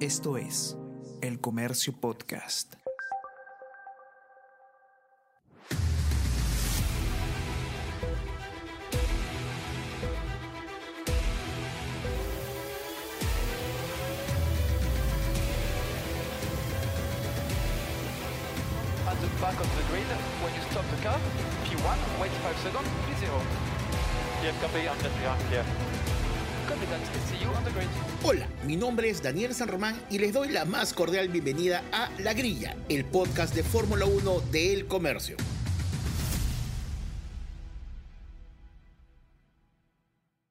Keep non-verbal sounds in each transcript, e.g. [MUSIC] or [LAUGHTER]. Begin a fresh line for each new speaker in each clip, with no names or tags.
Esto es El Comercio Podcast.
at the back of the grid when you stop the car. P1, wait 5 seconds, P0. Clear, copy, on the clear. Confident,
Hola, mi nombre es Daniel San Román y les doy la más cordial bienvenida a La Grilla, el podcast de Fórmula 1 de El Comercio.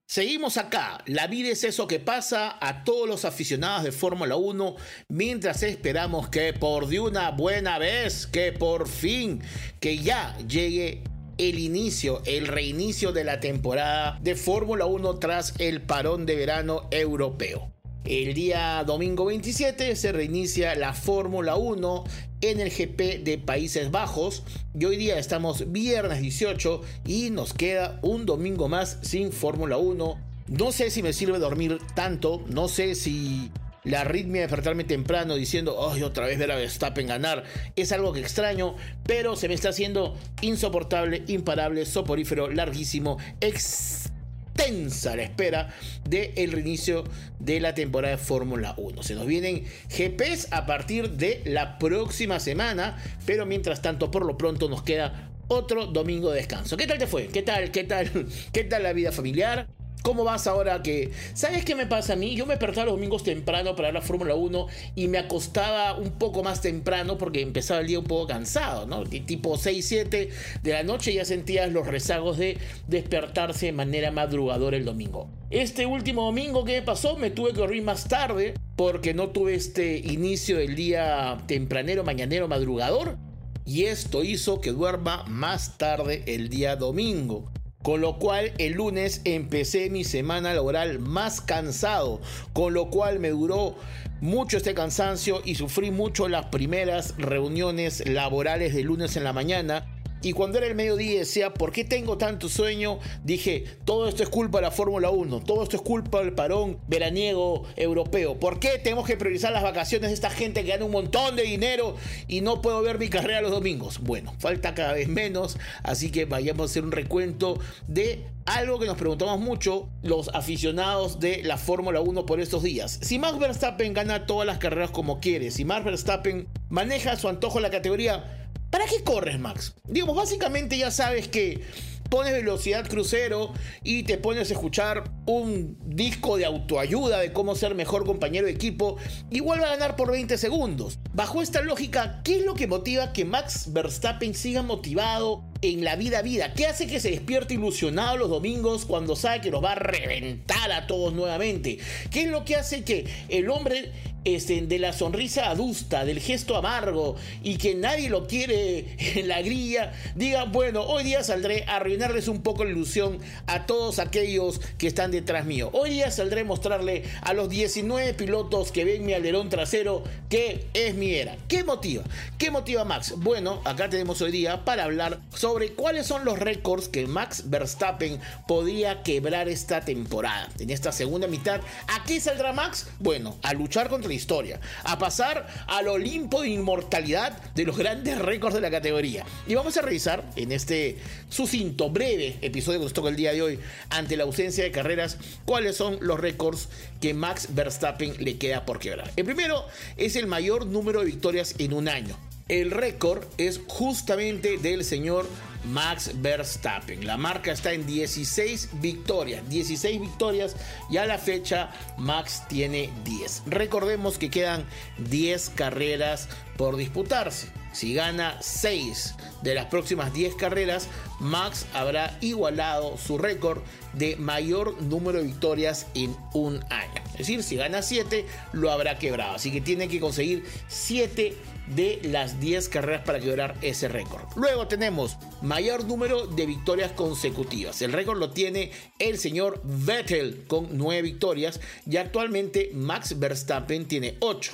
Seguimos acá, la vida es eso que pasa a todos los aficionados de Fórmula 1 mientras esperamos que por de una buena vez, que por fin, que ya llegue el inicio, el reinicio de la temporada de Fórmula 1 tras el parón de verano europeo. El día domingo 27 se reinicia la Fórmula 1 en el GP de Países Bajos y hoy día estamos viernes 18 y nos queda un domingo más sin Fórmula 1. No sé si me sirve dormir tanto, no sé si la arritmia de despertarme temprano diciendo, ay, otra vez ver a Verstappen ganar, es algo que extraño, pero se me está haciendo insoportable, imparable, soporífero, larguísimo, extensa la espera del reinicio de la temporada de Fórmula 1. Se nos vienen GPs a partir de la próxima semana, pero mientras tanto, por lo pronto, nos queda otro domingo de descanso. ¿Qué tal te fue? ¿Qué tal? ¿Qué tal? [LAUGHS] ¿Qué tal la vida familiar? ¿Cómo vas ahora que... ¿Sabes qué me pasa a mí? Yo me despertaba los domingos temprano para la Fórmula 1 y me acostaba un poco más temprano porque empezaba el día un poco cansado, ¿no? Tipo 6, 7 de la noche ya sentías los rezagos de despertarse de manera madrugadora el domingo. Este último domingo que me pasó me tuve que dormir más tarde porque no tuve este inicio del día tempranero, mañanero, madrugador. Y esto hizo que duerma más tarde el día domingo. Con lo cual el lunes empecé mi semana laboral más cansado, con lo cual me duró mucho este cansancio y sufrí mucho las primeras reuniones laborales de lunes en la mañana. Y cuando era el mediodía decía, ¿por qué tengo tanto sueño? Dije, todo esto es culpa de la Fórmula 1, todo esto es culpa del parón veraniego europeo. ¿Por qué tenemos que priorizar las vacaciones de esta gente que gana un montón de dinero y no puedo ver mi carrera los domingos? Bueno, falta cada vez menos, así que vayamos a hacer un recuento de algo que nos preguntamos mucho los aficionados de la Fórmula 1 por estos días. Si Max Verstappen gana todas las carreras como quiere, si Max Verstappen maneja a su antojo la categoría, ¿Para qué corres, Max? Digamos, básicamente ya sabes que pones velocidad crucero y te pones a escuchar un disco de autoayuda de cómo ser mejor compañero de equipo y vuelve a ganar por 20 segundos. Bajo esta lógica, ¿qué es lo que motiva que Max Verstappen siga motivado en la vida vida? ¿Qué hace que se despierte ilusionado los domingos cuando sabe que nos va a reventar a todos nuevamente? ¿Qué es lo que hace que el hombre este, de la sonrisa adusta, del gesto amargo y que nadie lo quiere en la grilla, diga, bueno, hoy día saldré a arruinarles un poco la ilusión a todos aquellos que están detrás mío. Hoy día saldré a mostrarle a los 19 pilotos que ven mi alerón trasero que es mi era. ¿Qué motiva? ¿Qué motiva Max? Bueno, acá tenemos hoy día para hablar sobre cuáles son los récords que Max Verstappen podría quebrar esta temporada. En esta segunda mitad, ¿a qué saldrá Max? Bueno, a luchar contra la historia, a pasar al Olimpo de inmortalidad de los grandes récords de la categoría. Y vamos a revisar en este sucinto, breve episodio que nos toca el día de hoy, ante la ausencia de carreras, cuáles son los récords que Max Verstappen le queda por quebrar. El primero es el mayor número de victorias en un año. El récord es justamente del señor Max Verstappen. La marca está en 16 victorias. 16 victorias y a la fecha Max tiene 10. Recordemos que quedan 10 carreras por disputarse. Si gana 6 de las próximas 10 carreras, Max habrá igualado su récord de mayor número de victorias en un año. Es decir, si gana 7, lo habrá quebrado. Así que tiene que conseguir 7 de las 10 carreras para quebrar ese récord. Luego tenemos mayor número de victorias consecutivas. El récord lo tiene el señor Vettel con 9 victorias y actualmente Max Verstappen tiene 8.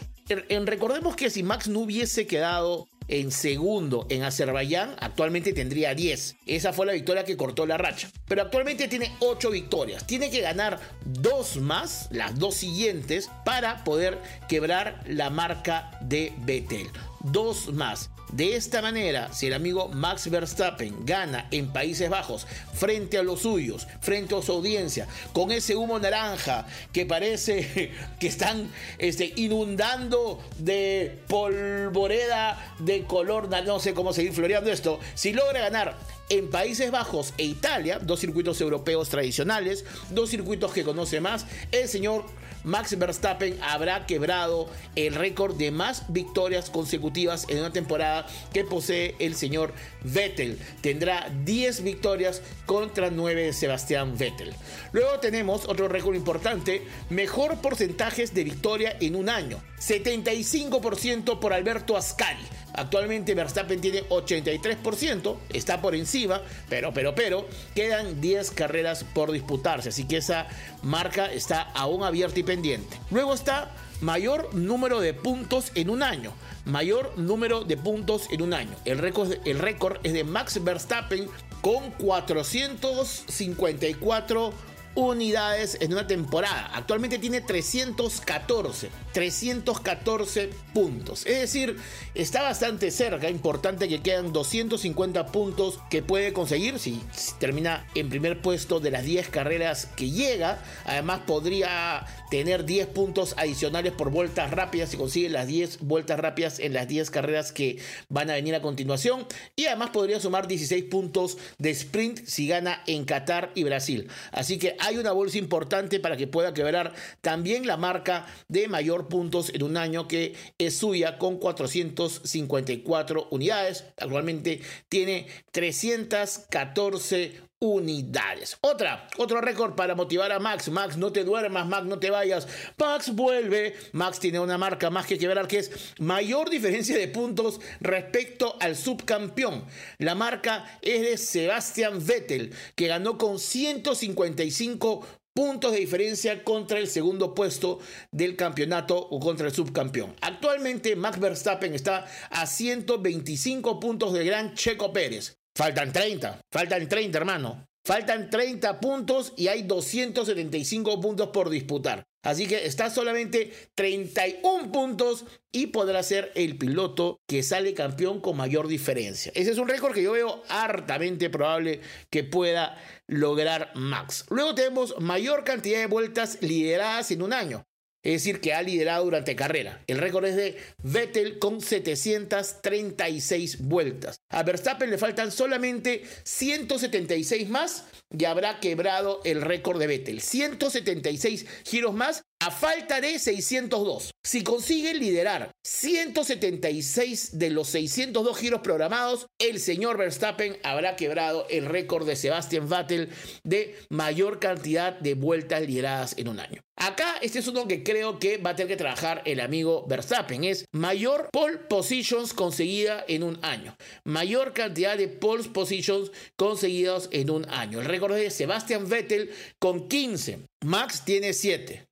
En, recordemos que si Max no hubiese quedado en segundo en Azerbaiyán, actualmente tendría 10. Esa fue la victoria que cortó la racha. Pero actualmente tiene 8 victorias. Tiene que ganar dos más, las dos siguientes, para poder quebrar la marca de Vettel. Dos más. De esta manera, si el amigo Max Verstappen gana en Países Bajos frente a los suyos, frente a su audiencia, con ese humo naranja que parece [LAUGHS] que están este, inundando de polvoreda de color, no sé cómo seguir floreando esto, si logra ganar en Países Bajos e Italia, dos circuitos europeos tradicionales, dos circuitos que conoce más, el señor Max Verstappen habrá quebrado el récord de más victorias consecutivas en una temporada que posee el señor Vettel. Tendrá 10 victorias contra 9 de Sebastián Vettel. Luego tenemos otro récord importante, mejor porcentajes de victoria en un año. 75% por Alberto Ascari. Actualmente Verstappen tiene 83%, está por encima, pero, pero, pero, quedan 10 carreras por disputarse, así que esa marca está aún abierta y pendiente. Luego está mayor número de puntos en un año. Mayor número de puntos en un año. El récord, el récord es de Max Verstappen con 454 unidades en una temporada. Actualmente tiene 314. 314 puntos. Es decir, está bastante cerca. Importante que quedan 250 puntos que puede conseguir si, termina en primer puesto de las 10 carreras que llega. Además, podría tener 10 puntos adicionales por vueltas rápidas si consigue las 10 vueltas rápidas en las 10 carreras que van a venir a continuación. Y además podría sumar 16 puntos de sprint si gana en Qatar y Brasil. Así que hay una bolsa importante para que pueda quebrar también la marca de mayor puntos en un año que es suya con 454 unidades. Actualmente tiene 314 unidades. Otra, otro récord para motivar a Max. Max, no te duermas, Max, no te vayas. Max vuelve. Max tiene una marca más que quebrar que es mayor diferencia de puntos respecto al subcampeón. La marca es de Sebastian Vettel, que ganó con 155 puntos de diferencia contra el segundo puesto del campeonato o contra el subcampeón. Actualmente Max Verstappen está a 125 puntos de gran Checo Pérez. Faltan 30, faltan 30 hermano. Faltan 30 puntos y hay 275 puntos por disputar. Así que está solamente 31 puntos y podrá ser el piloto que sale campeón con mayor diferencia. Ese es un récord que yo veo hartamente probable que pueda lograr Max. Luego tenemos mayor cantidad de vueltas lideradas en un año es decir, que ha liderado durante carrera. El récord es de Vettel con 736 vueltas. A Verstappen le faltan solamente 176 más y habrá quebrado el récord de Vettel. 176 giros más a falta de 602. Si consigue liderar 176 de los 602 giros programados, el señor Verstappen habrá quebrado el récord de Sebastian Vettel de mayor cantidad de vueltas lideradas en un año. Acá este es uno que creo que va a tener que trabajar el amigo Verstappen. Es mayor pole positions conseguida en un año. Mayor cantidad de pole positions conseguidos en un año. El récord de Sebastian Vettel con 15. Max tiene 7.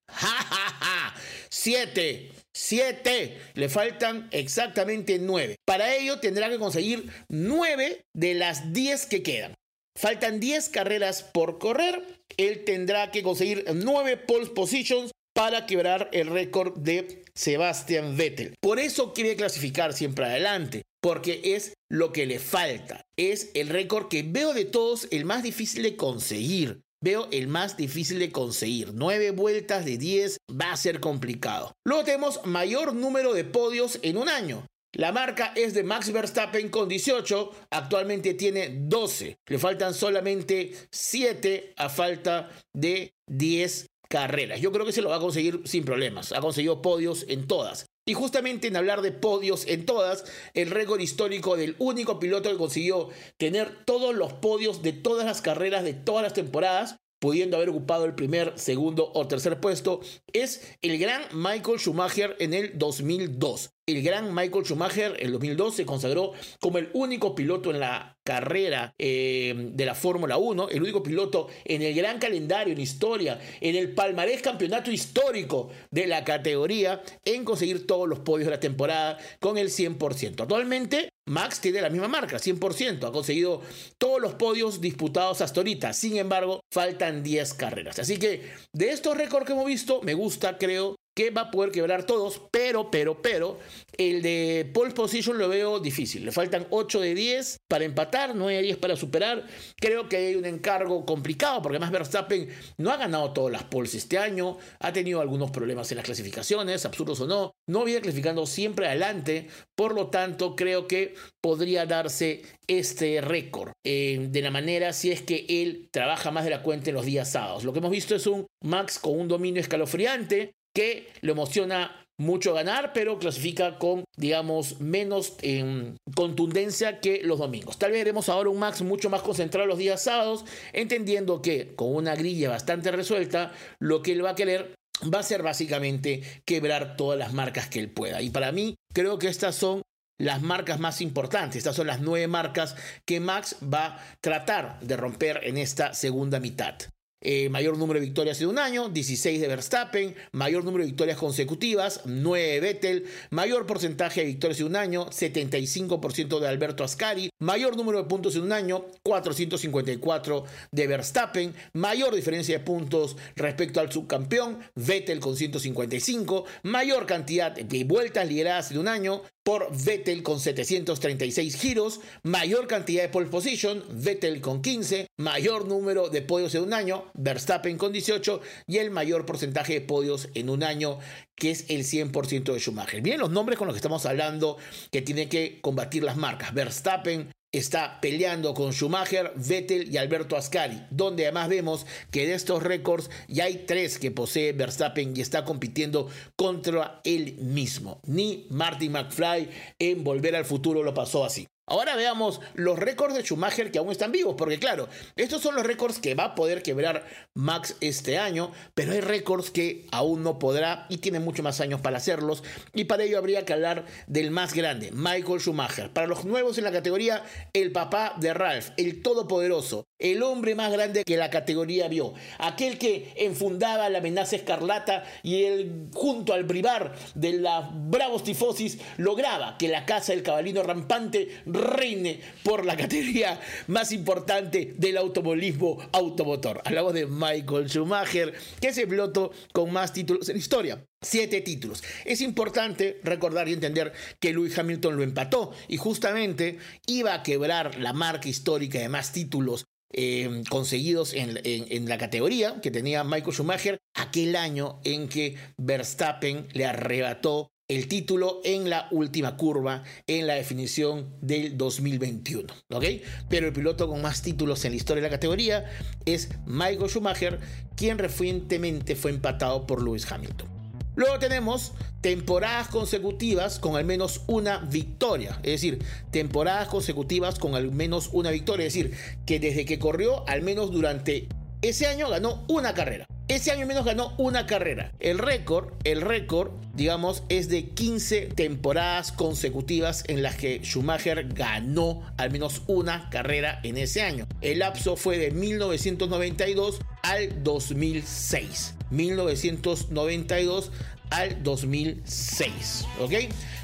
7. 7. Le faltan exactamente 9. Para ello tendrá que conseguir 9 de las 10 que quedan. Faltan 10 carreras por correr. Él tendrá que conseguir 9 pole positions para quebrar el récord de Sebastian Vettel. Por eso quiere clasificar siempre adelante, porque es lo que le falta. Es el récord que veo de todos el más difícil de conseguir. Veo el más difícil de conseguir. 9 vueltas de 10 va a ser complicado. Luego tenemos mayor número de podios en un año. La marca es de Max Verstappen con 18, actualmente tiene 12. Le faltan solamente 7 a falta de 10 carreras. Yo creo que se lo va a conseguir sin problemas. Ha conseguido podios en todas. Y justamente en hablar de podios en todas, el récord histórico del único piloto que consiguió tener todos los podios de todas las carreras de todas las temporadas pudiendo haber ocupado el primer, segundo o tercer puesto, es el gran Michael Schumacher en el 2002. El gran Michael Schumacher en 2002 se consagró como el único piloto en la carrera eh, de la Fórmula 1, el único piloto en el gran calendario, en historia, en el palmarés campeonato histórico de la categoría, en conseguir todos los podios de la temporada con el 100%. Actualmente, Max tiene la misma marca, 100%, ha conseguido todos los podios disputados hasta ahorita, sin embargo, faltan 10 carreras. Así que de estos récords que hemos visto, me gusta, creo, que va a poder quebrar todos, pero, pero, pero, el de pole position lo veo difícil. Le faltan 8 de 10 para empatar, 9 de 10 para superar. Creo que hay un encargo complicado, porque además Verstappen no ha ganado todas las poles este año, ha tenido algunos problemas en las clasificaciones, absurdos o no, no viene clasificando siempre adelante, por lo tanto creo que podría darse este récord eh, de la manera si es que él trabaja más de la cuenta en los días sábados. Lo que hemos visto es un Max con un dominio escalofriante, que lo emociona mucho ganar, pero clasifica con, digamos, menos em, contundencia que los domingos. Tal vez veremos ahora un Max mucho más concentrado los días sábados, entendiendo que con una grilla bastante resuelta, lo que él va a querer va a ser básicamente quebrar todas las marcas que él pueda. Y para mí, creo que estas son las marcas más importantes. Estas son las nueve marcas que Max va a tratar de romper en esta segunda mitad. Eh, mayor número de victorias en un año, 16 de Verstappen, mayor número de victorias consecutivas, 9 de Vettel, mayor porcentaje de victorias en un año, 75% de Alberto Ascari, mayor número de puntos en un año, 454 de Verstappen, mayor diferencia de puntos respecto al subcampeón, Vettel con 155, mayor cantidad de vueltas lideradas en un año, por Vettel con 736 giros, mayor cantidad de pole position, Vettel con 15, mayor número de podios en un año, Verstappen con 18 y el mayor porcentaje de podios en un año que es el 100% de Schumacher. Bien, los nombres con los que estamos hablando que tienen que combatir las marcas. Verstappen está peleando con Schumacher, Vettel y Alberto Ascari, donde además vemos que de estos récords ya hay tres que posee Verstappen y está compitiendo contra él mismo. Ni Marty McFly en Volver al Futuro lo pasó así. Ahora veamos los récords de Schumacher que aún están vivos, porque claro, estos son los récords que va a poder quebrar Max este año, pero hay récords que aún no podrá y tiene mucho más años para hacerlos, y para ello habría que hablar del más grande, Michael Schumacher. Para los nuevos en la categoría, el papá de Ralph, el todopoderoso, el hombre más grande que la categoría vio, aquel que enfundaba la amenaza escarlata y él, junto al brivar de la bravos tifosis, lograba que la casa del cabalino rampante reine por la [LAUGHS] categoría más importante del automovilismo automotor. Hablamos de Michael Schumacher, que es el piloto con más títulos en historia. Siete títulos. Es importante recordar y entender que Lewis Hamilton lo empató y justamente iba a quebrar la marca histórica de más títulos eh, conseguidos en, la categoría que tenía Michael Schumacher aquel año en que Verstappen le arrebató el título en la última curva en la definición del 2021. ¿ok? Pero el piloto con más títulos en la historia de la categoría es Michael Schumacher, quien recientemente fue empatado por Lewis Hamilton. Luego tenemos temporadas consecutivas con al menos una victoria. Es decir, temporadas consecutivas con al menos una victoria. Es decir, que desde que corrió, al menos durante ese año ganó una carrera. Ese año menos ganó una carrera. El récord, el récord, digamos, es de 15 temporadas consecutivas en las que Schumacher ganó al menos una carrera en ese año. El lapso fue de 1992 al 2006. 1992 al 2006, ¿ok?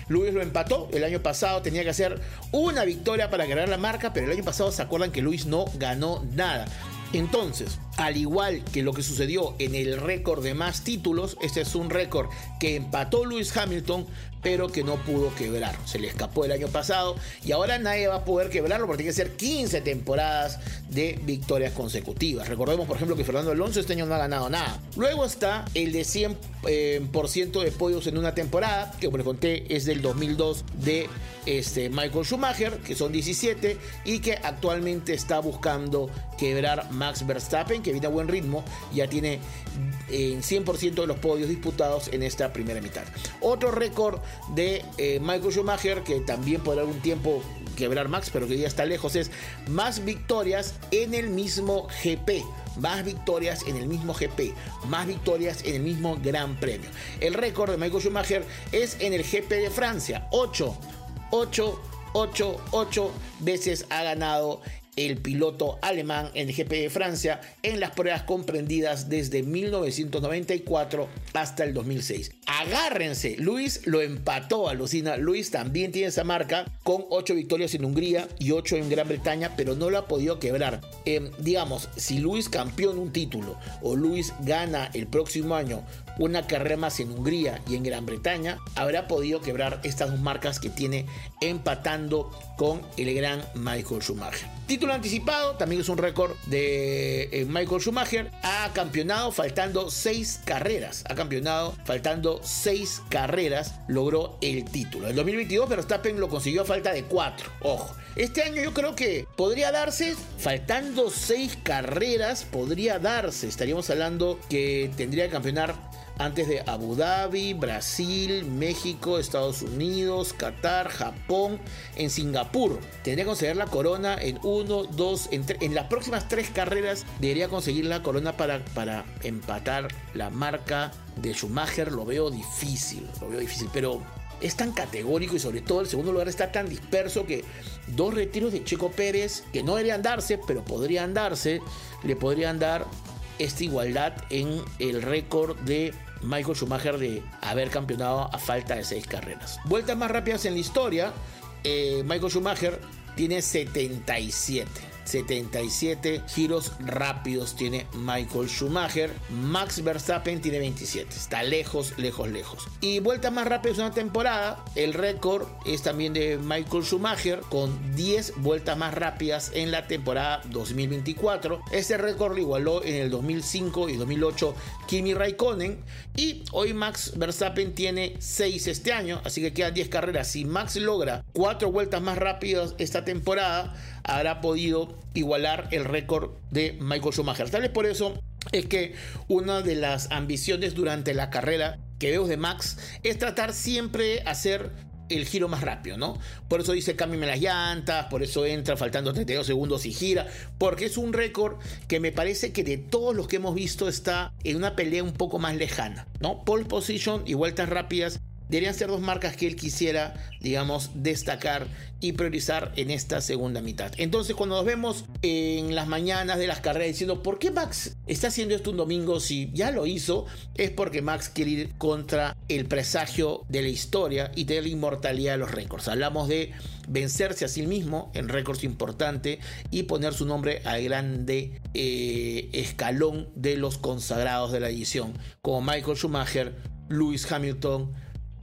Luis lo empató. El año pasado tenía que hacer una victoria para ganar la marca, pero el año pasado se acuerdan que Luis no ganó nada. Entonces, al igual que lo que sucedió en el récord de más títulos, este es un récord que empató Lewis Hamilton, pero que no pudo quebrar. Se le escapó el año pasado y ahora nadie va a poder quebrarlo porque tiene que ser 15 temporadas de victorias consecutivas. Recordemos, por ejemplo, que Fernando Alonso este año no ha ganado nada. Luego está el de 100% eh, de podios en una temporada, que como les conté es del 2002 de este, Michael Schumacher, que son 17, y que actualmente está buscando quebrar Max Verstappen que viene buen ritmo, ya tiene en 100% de los podios disputados en esta primera mitad. Otro récord de eh, Michael Schumacher, que también por algún tiempo quebrar Max, pero que ya está lejos, es más victorias en el mismo GP más victorias en el mismo GP, más victorias en el mismo Gran Premio. El récord de Michael Schumacher es en el GP de Francia, 8, 8, 8, 8 veces ha ganado el piloto alemán en el GP de Francia en las pruebas comprendidas desde 1994 hasta el 2006. Agárrense, Luis lo empató, alucina. Luis también tiene esa marca con 8 victorias en Hungría y 8 en Gran Bretaña, pero no lo ha podido quebrar. Em, digamos, si Luis campeón un título o Luis gana el próximo año una carrera más en Hungría y en Gran Bretaña, habrá podido quebrar estas dos marcas que tiene empatando con el gran Michael Schumacher. Título anticipado, también es un récord de eh, Michael Schumacher. Ha campeonado faltando seis carreras. Ha campeonado faltando seis carreras. Logró el título. En 2022 Verstappen lo consiguió a falta de cuatro. Ojo. Este año yo creo que podría darse, faltando seis carreras, podría darse. Estaríamos hablando que tendría que campeonar antes de Abu Dhabi, Brasil, México, Estados Unidos, Qatar, Japón, en Singapur. Tendría que conseguir la corona en uno, dos, en, las próximas tres carreras debería conseguir la corona para, para empatar la marca de Schumacher. Lo veo difícil, lo veo difícil, pero es tan categórico y sobre todo el segundo lugar está tan disperso que dos retiros de Checo Pérez, que no deberían darse, pero podrían darse, le podrían dar esta igualdad en el récord de Michael Schumacher de haber campeonado a falta de seis carreras. Vueltas más rápidas en la historia, eh, Michael Schumacher tiene 77. 77 giros rápidos tiene Michael Schumacher. Max Verstappen tiene 27. Está lejos, lejos, lejos. Y vueltas más rápidas una temporada. El récord es también de Michael Schumacher con 10 vueltas más rápidas en la temporada 2024. Este récord lo igualó en el 2005 y 2008 Kimi Raikkonen. Y hoy Max Verstappen tiene 6 este año. Así que quedan 10 carreras. Si Max logra 4 vueltas más rápidas esta temporada, habrá podido igualar el récord de Michael Schumacher. Tal vez por eso es que una de las ambiciones durante la carrera que veo de Max es tratar siempre hacer el giro más rápido, ¿no? Por eso dice cámbiame las llantas, por eso entra faltando 32 segundos y gira, porque es un récord que me parece que de todos los que hemos visto está en una pelea un poco más lejana, ¿no? Pole position y vueltas rápidas deberían ser dos marcas que él quisiera, digamos, destacar y priorizar en esta segunda mitad. Entonces, cuando nos vemos en las mañanas de las carreras diciendo, ¿por qué Max está haciendo esto un domingo si ya lo hizo? Es porque Max quiere ir contra el presagio de la historia y de la inmortalidad de los récords. Hablamos de vencerse a sí mismo en récords importantes y poner su nombre al grande eh, escalón de los consagrados de la edición, como Michael Schumacher, Lewis Hamilton,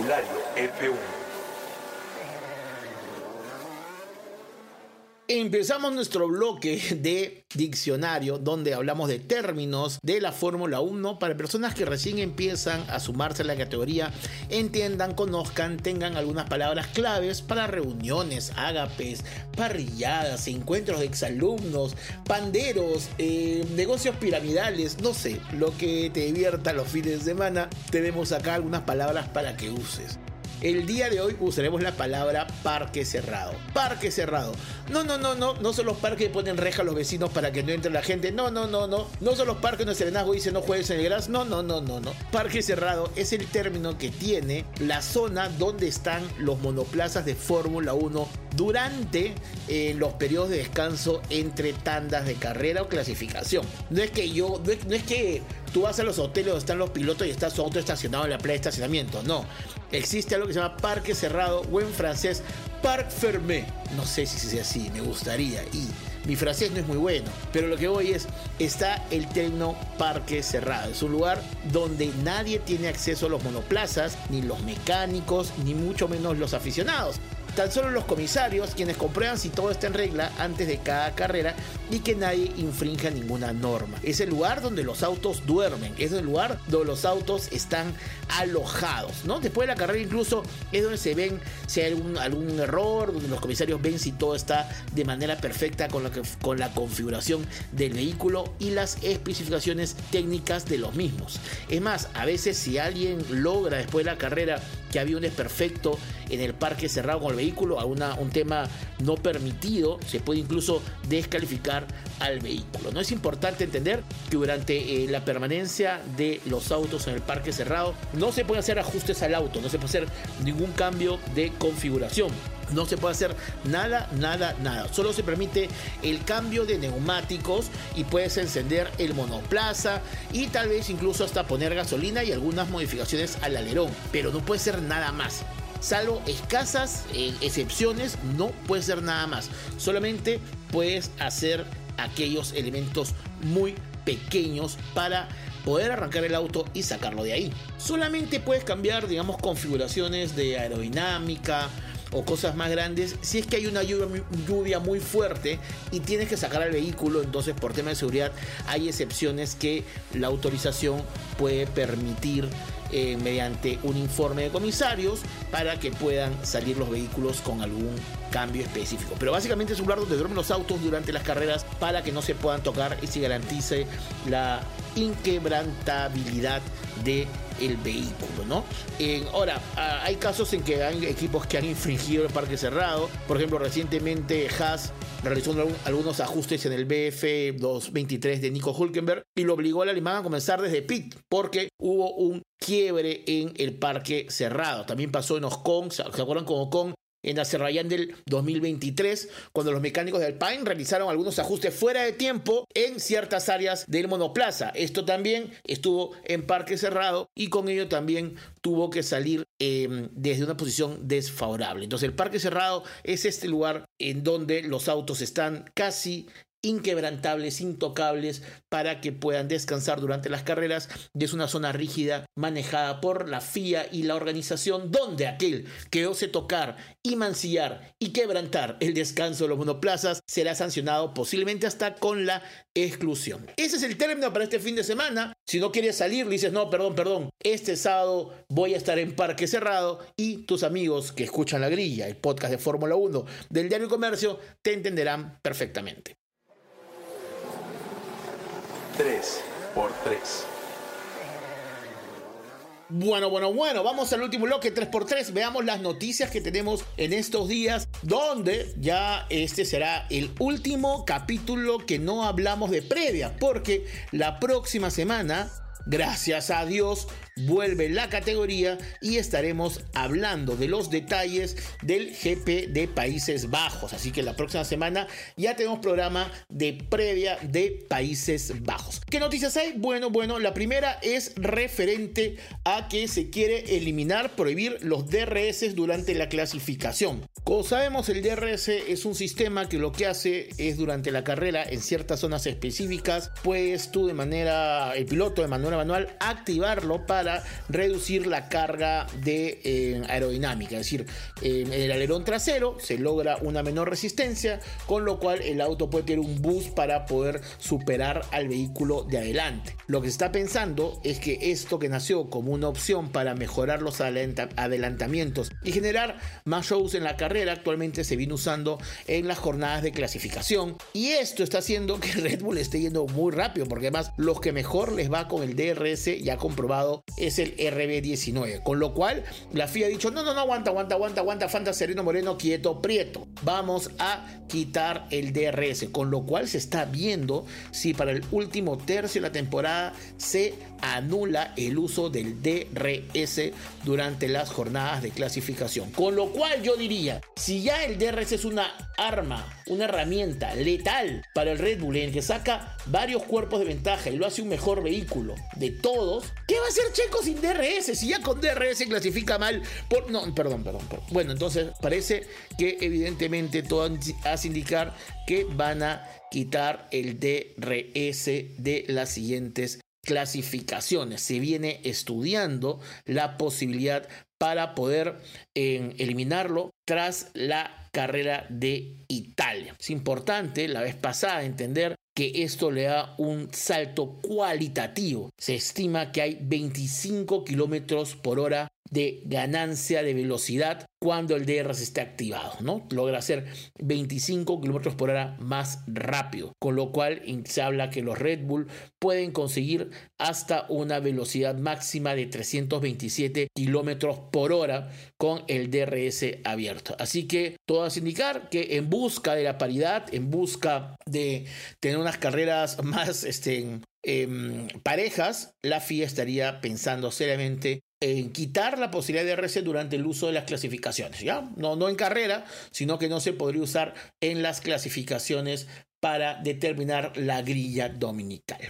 Vocabulario F1
Empezamos nuestro bloque [LAUGHS] de diccionario donde hablamos de términos de la Fórmula 1 para personas que recién empiezan a sumarse a la categoría, entiendan, conozcan, tengan algunas palabras claves para reuniones, ágapes, parrilladas, encuentros de exalumnos, panderos, eh, negocios piramidales, no sé, lo que te divierta los fines de semana, tenemos acá algunas palabras para que uses. El día de hoy usaremos la palabra parque cerrado. Parque cerrado. No, no, no, no. No son los parques que ponen reja a los vecinos para que no entre la gente. No, no, no, no. No son los parques donde Serenazgo dice no juegues en el gras. No, no, no, no, no. Parque cerrado es el término que tiene la zona donde están los monoplazas de Fórmula 1 durante eh, los periodos de descanso entre tandas de carrera o clasificación. No es que yo, no es, no es que tú vas a los hoteles donde están los pilotos y está su auto estacionado en la playa de estacionamiento. No. Existe algo que se llama parque cerrado o en francés parc fermé. No sé si sea así, me gustaría. Y Mi francés no es muy bueno, pero lo que voy es, está el Tecno Parque Cerrado. Es un lugar donde nadie tiene acceso a los monoplazas, ni los mecánicos, ni mucho menos los aficionados tan solo los comisarios quienes comprueban si todo está en regla antes de cada carrera y que nadie infrinja ninguna norma. Es el lugar donde los autos duermen, es el lugar donde los autos están alojados, ¿no? Después de la carrera incluso es donde se ven si hay algún, algún error, donde los comisarios ven si todo está de manera perfecta con la, con la configuración del vehículo y las especificaciones técnicas de los mismos. Es más, a veces si alguien logra después de la carrera que había un desperfecto en el parque cerrado con el vehículo, a un tema no permitido, se puede incluso descalificar al vehículo. No es importante entender que durante eh, la permanencia de los autos en el parque cerrado no se pueden hacer ajustes al auto, no se puede hacer ningún cambio de configuración. No se puede hacer nada, nada, nada. Solo se permite el cambio de neumáticos y puedes encender el monoplaza y tal vez incluso hasta poner gasolina y algunas modificaciones al alerón. Pero no puede ser nada más. Salvo escasas eh, excepciones, no puede ser nada más. Solamente puedes hacer aquellos elementos muy pequeños para poder arrancar el auto y sacarlo de ahí. Solamente puedes cambiar, digamos, configuraciones de aerodinámica o cosas más grandes si es que hay una lluvia, muy fuerte y tienes que sacar el vehículo, entonces por tema de seguridad hay excepciones que la autorización puede permitir eh, mediante un informe de comisarios para que puedan salir los vehículos con algún cambio específico. Pero básicamente es un lugar donde duermen los autos durante las carreras para que no se puedan tocar y se garantice la inquebrantabilidad de el vehículo, ¿no? ahora, hay casos en que hay equipos que han infringido el parque cerrado. Por ejemplo, recientemente Haas realizó algunos ajustes en el BF 223 de Nico Hulkenberg y lo obligó al alemán a comenzar desde pit porque hubo un quiebre en el parque cerrado. También pasó en Ocon, ¿se acuerdan con Ocon? En Azerbaiyán del 2023, cuando los mecánicos de Alpine realizaron algunos ajustes fuera de tiempo en ciertas áreas del monoplaza. Esto también estuvo en parque cerrado y con ello también tuvo que salir em, desde una posición desfavorable. Entonces el parque cerrado es este lugar en donde los autos están casi inquebrantables, intocables, para que puedan descansar durante las carreras. Y es una zona rígida manejada por la FIA y la organización, donde aquel que ose tocar y mancillar y quebrantar el descanso de los monoplazas será sancionado posiblemente hasta con la exclusión. Ese es el término para este fin de semana. Si no quieres salir, dices, no, perdón, perdón, este sábado voy a estar en Parque Cerrado y tus amigos que escuchan la grilla, el podcast de Fórmula 1 del Diario Comercio, te entenderán perfectamente.
3 por 3
Bueno, bueno, bueno, vamos al último bloque 3x3. Veamos las noticias que tenemos en estos días, donde ya este será el último capítulo que no hablamos de previa, porque la próxima semana, gracias a Dios, vuelve la categoría y estaremos hablando de los detalles del GP de Países Bajos. Así que la próxima semana ya tenemos programa de previa de Países Bajos. ¿Qué noticias hay? Bueno, bueno, la primera es referente a que se quiere eliminar, prohibir los DRS durante la clasificación. Como sabemos, el DRS es un sistema que lo que hace es durante la carrera en ciertas zonas específicas, pues tú de manera, el piloto de manera manual, activarlo para reducir la carga de eh, aerodinámica. Es decir, en el alerón trasero se logra una menor resistencia, con lo cual el auto puede tener un boost para poder superar al vehículo de adelante. Lo que se está pensando es que esto que nació como una opción para mejorar los adelantamientos y generar más shows en la carrera, actualmente se viene usando en las jornadas de clasificación. Y esto está haciendo que [LAUGHS] Red Bull esté yendo muy rápido, porque además los que mejor les va con el DRS ya comprobado es el RB19. Con lo cual, la FIA ha dicho: no, no, no, aguanta, aguanta, aguanta, aguanta, Fanta Sereno Moreno, quieto, prieto. Vamos a quitar el DRS. Con lo cual se está viendo si para el último tercio de la temporada se anula el uso del DRS durante las jornadas de clasificación. Con lo cual yo diría, si ya el DRS es una arma, una herramienta letal para el Red Bull en que saca varios cuerpos de ventaja y lo hace un mejor vehículo, de todos. ¿Qué va a hacer Checo sin DRS? Si ya con DRS clasifica mal. Por... No, perdón, perdón, perdón. Bueno, entonces parece que evidentemente todo hace indicar que van a quitar el DRS de las siguientes clasificaciones. Se viene estudiando la posibilidad para poder eh, eliminarlo tras la carrera de Italia. Es importante la vez pasada entender que esto le da un salto cualitativo. Se estima que hay 25 kilómetros por hora de ganancia de velocidad cuando el DRS esté activado, ¿no? Logra hacer 25 kilómetros por hora más rápido, con lo cual se habla que los Red Bull pueden conseguir hasta una velocidad máxima de 327 kilómetros por hora con el DRS abierto. Así que todo hace indicar que en busca de la paridad, en busca de tener unas carreras [LAUGHS] más este, em, parejas, la FIA estaría pensando seriamente en quitar la posibilidad de RC durante el uso de las clasificaciones, ¿ya? No, no en carrera, sino que no se podría usar en las clasificaciones para determinar la grilla dominical.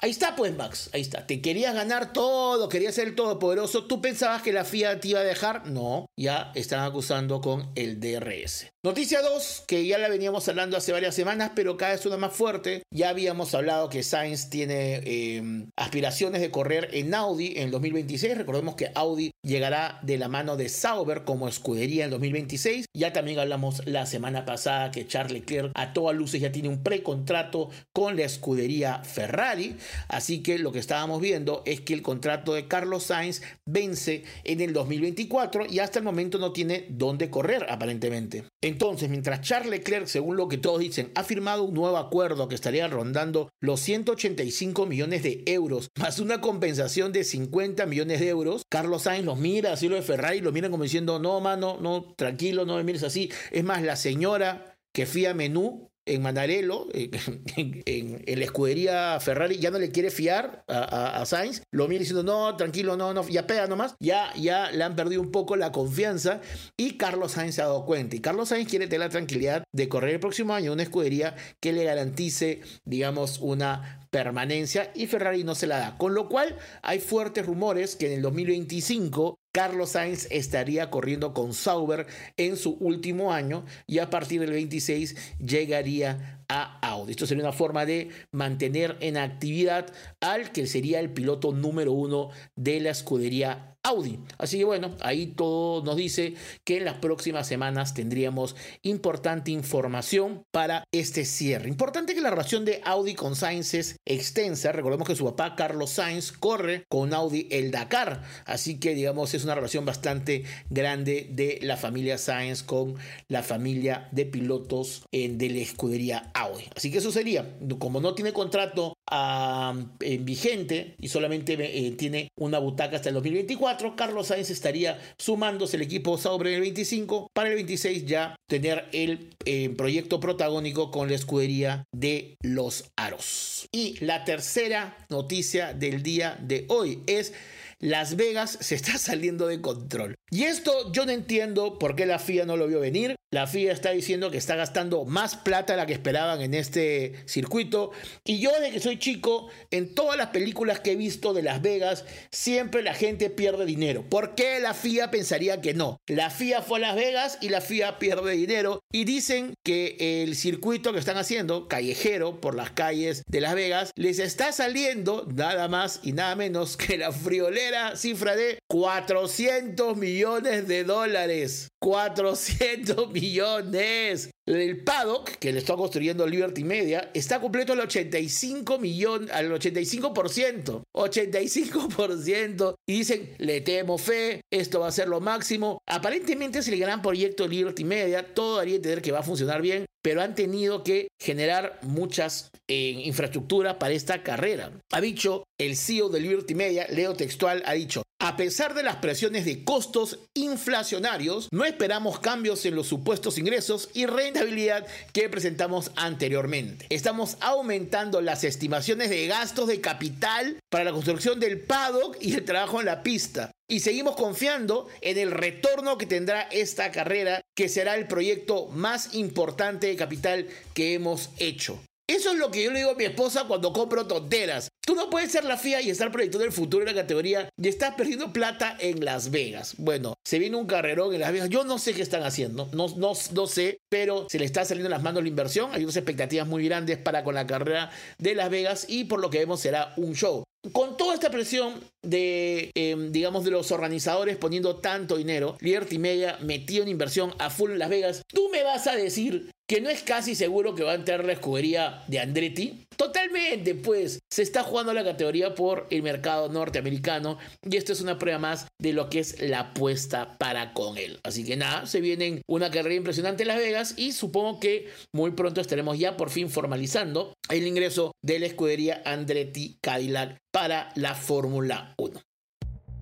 Ahí está, pues, Max. Ahí está. Te querías ganar todo, querías ser el todopoderoso. ¿Tú pensabas que la FIA te iba a dejar? No, ya están acusando con el DRS. Noticia 2, que ya la veníamos hablando hace varias semanas, pero cada vez una más fuerte. Ya habíamos hablado que Sainz tiene em, aspiraciones de correr en Audi en 2026. Recordemos que Audi llegará de la mano de Sauber como escudería en 2026. Ya también hablamos la semana pasada que Charles Leclerc a todas luces ya tiene un precontrato con la escudería Ferrari. Así que lo que estábamos viendo es que el contrato de Carlos Sainz vence en el 2024 y hasta el momento no tiene dónde correr aparentemente. Entonces, mientras Charles Leclerc, según lo que todos dicen, ha firmado un nuevo acuerdo que estaría rondando los 185 millones de euros, más una compensación de 50 millones de euros, Carlos Sainz los mira, así lo de Ferrari, lo miran como diciendo, no, mano, no, tranquilo, no me mires así. Es más, la señora que fía menú en Manarelo, [LAUGHS] en, la escudería Ferrari, ya no le quiere fiar a, Sainz, lo mira diciendo, no, tranquilo, no, no, ya pega nomás, ya, ya le han perdido un poco la confianza y Carlos Sainz se ha dado cuenta. Y Carlos Sainz quiere tener la tranquilidad de correr el próximo año una escudería que le garantice, digamos, una permanencia y Ferrari no se la da. Con lo cual hay fuertes rumores que en el 2025 Carlos Sainz estaría corriendo con Sauber en su último año y a partir del 26 llegaría a Audi. Esto sería una forma de mantener en actividad al que sería el piloto número uno de la escudería Audi. Así que bueno, ahí todo nos dice que en las próximas semanas tendríamos importante información para este cierre. Importante que la relación de Audi con Sainz es extensa. Recordemos que su papá Carlos Sainz corre con Audi el Dakar. Así que digamos es una relación bastante grande de la familia Sainz con la familia de pilotos de la escudería Audi. Así que eso sería, como no tiene contrato ah, vigente y solamente eh, tiene una butaca hasta el 2024, Carlos Sainz estaría sumándose el equipo Sauber en el 25 para el 26 ya tener el eh, proyecto protagónico con la escudería de los Aros. Y la tercera noticia del día de hoy es las Vegas se está saliendo de control. Y esto yo no entiendo por qué la FIA no lo vio venir. La FIA está diciendo que está gastando más plata de la que esperaban en este circuito. Y yo de que soy chico, en todas las películas que he visto de Las Vegas, siempre la gente pierde dinero. ¿Por qué la FIA pensaría que no? La FIA fue a Las Vegas y la FIA pierde dinero. Y dicen que el circuito que están haciendo, callejero por las calles de Las Vegas, les está saliendo nada más y nada menos que la friolera cifra de 400 millones de dólares. 400 [LAUGHS] millones. El paddock que le está construyendo Liberty Media está completo al 85 millón, al 85%. 85%. Y dicen, le temo fe, esto va a ser lo máximo. Aparentemente es el gran proyecto de Liberty Media. Todo haría entender que va a funcionar bien pero han tenido que generar muchas eh, infraestructuras para esta carrera. Ha dicho el CEO de Liberty Media, Leo Textual, ha dicho, a pesar de las presiones de costos inflacionarios, no esperamos cambios en los supuestos ingresos y rentabilidad que presentamos anteriormente. Estamos aumentando las estimaciones de gastos de capital para la construcción del paddock y el trabajo en la pista y seguimos confiando en el retorno que tendrá esta carrera, que será el proyecto más importante de capital que hemos hecho. Eso es lo que yo le digo a mi esposa cuando compro tonteras. Tú no puedes ser la FIA y estar proyectando el futuro de la categoría y estás perdiendo plata en Las Vegas. Bueno, se viene un carrerón en Las Vegas. Yo no sé qué están haciendo, no, no, no sé, pero se le está saliendo las manos la inversión. Hay unas expectativas muy grandes para con la carrera de Las Vegas y por lo que vemos será un show. Con toda esta presión de, em, digamos, de los organizadores poniendo tanto dinero, Liberty Media metió en inversión a full en Las Vegas, tú me vas a decir que no es casi seguro que va a entrar la escudería de Andretti. Totalmente, pues se está jugando la categoría por el mercado norteamericano y esto es una prueba más de lo que es la apuesta para con él. Así que nada, se viene una carrera impresionante en Las Vegas y supongo que muy pronto estaremos ya por fin formalizando el ingreso de la escudería Andretti Cadillac para la Fórmula 1.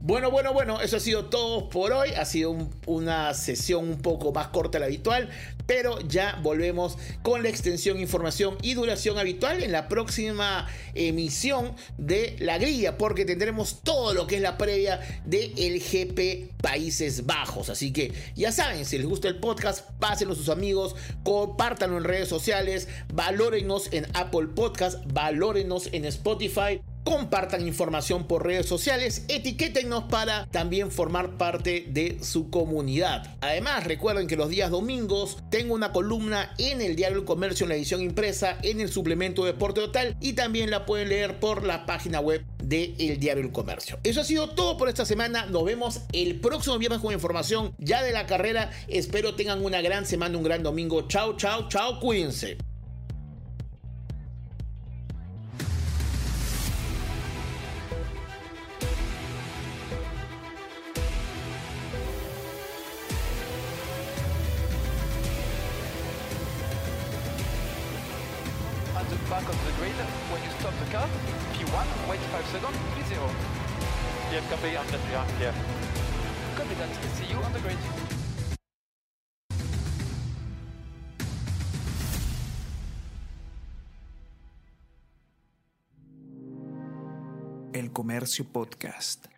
Bueno, bueno, bueno, eso ha sido todo por hoy. Ha sido una sesión un poco más corta de la habitual, pero ya volvemos con la extensión, información y duración habitual en la próxima emisión de la grilla, porque tendremos todo lo que es la previa del el GP Países Bajos. Así que ya saben, si les gusta el podcast, pásenlo a sus amigos, compártanlo en redes sociales, valórenos en Apple Podcast, valórenos en Spotify compartan información por redes sociales, etiquétennos para también formar parte de su comunidad. Además, recuerden que los días domingos tengo una columna en el Diario El Comercio en la edición impresa, en el suplemento Deporte Total y también la pueden leer por la página web de El Diario El Comercio. Eso ha sido todo por esta semana. Nos vemos el próximo viernes con información ya de la carrera. Espero tengan una gran semana, un gran domingo. Chao, chao, chao. Cuídense.
Comercio Podcast.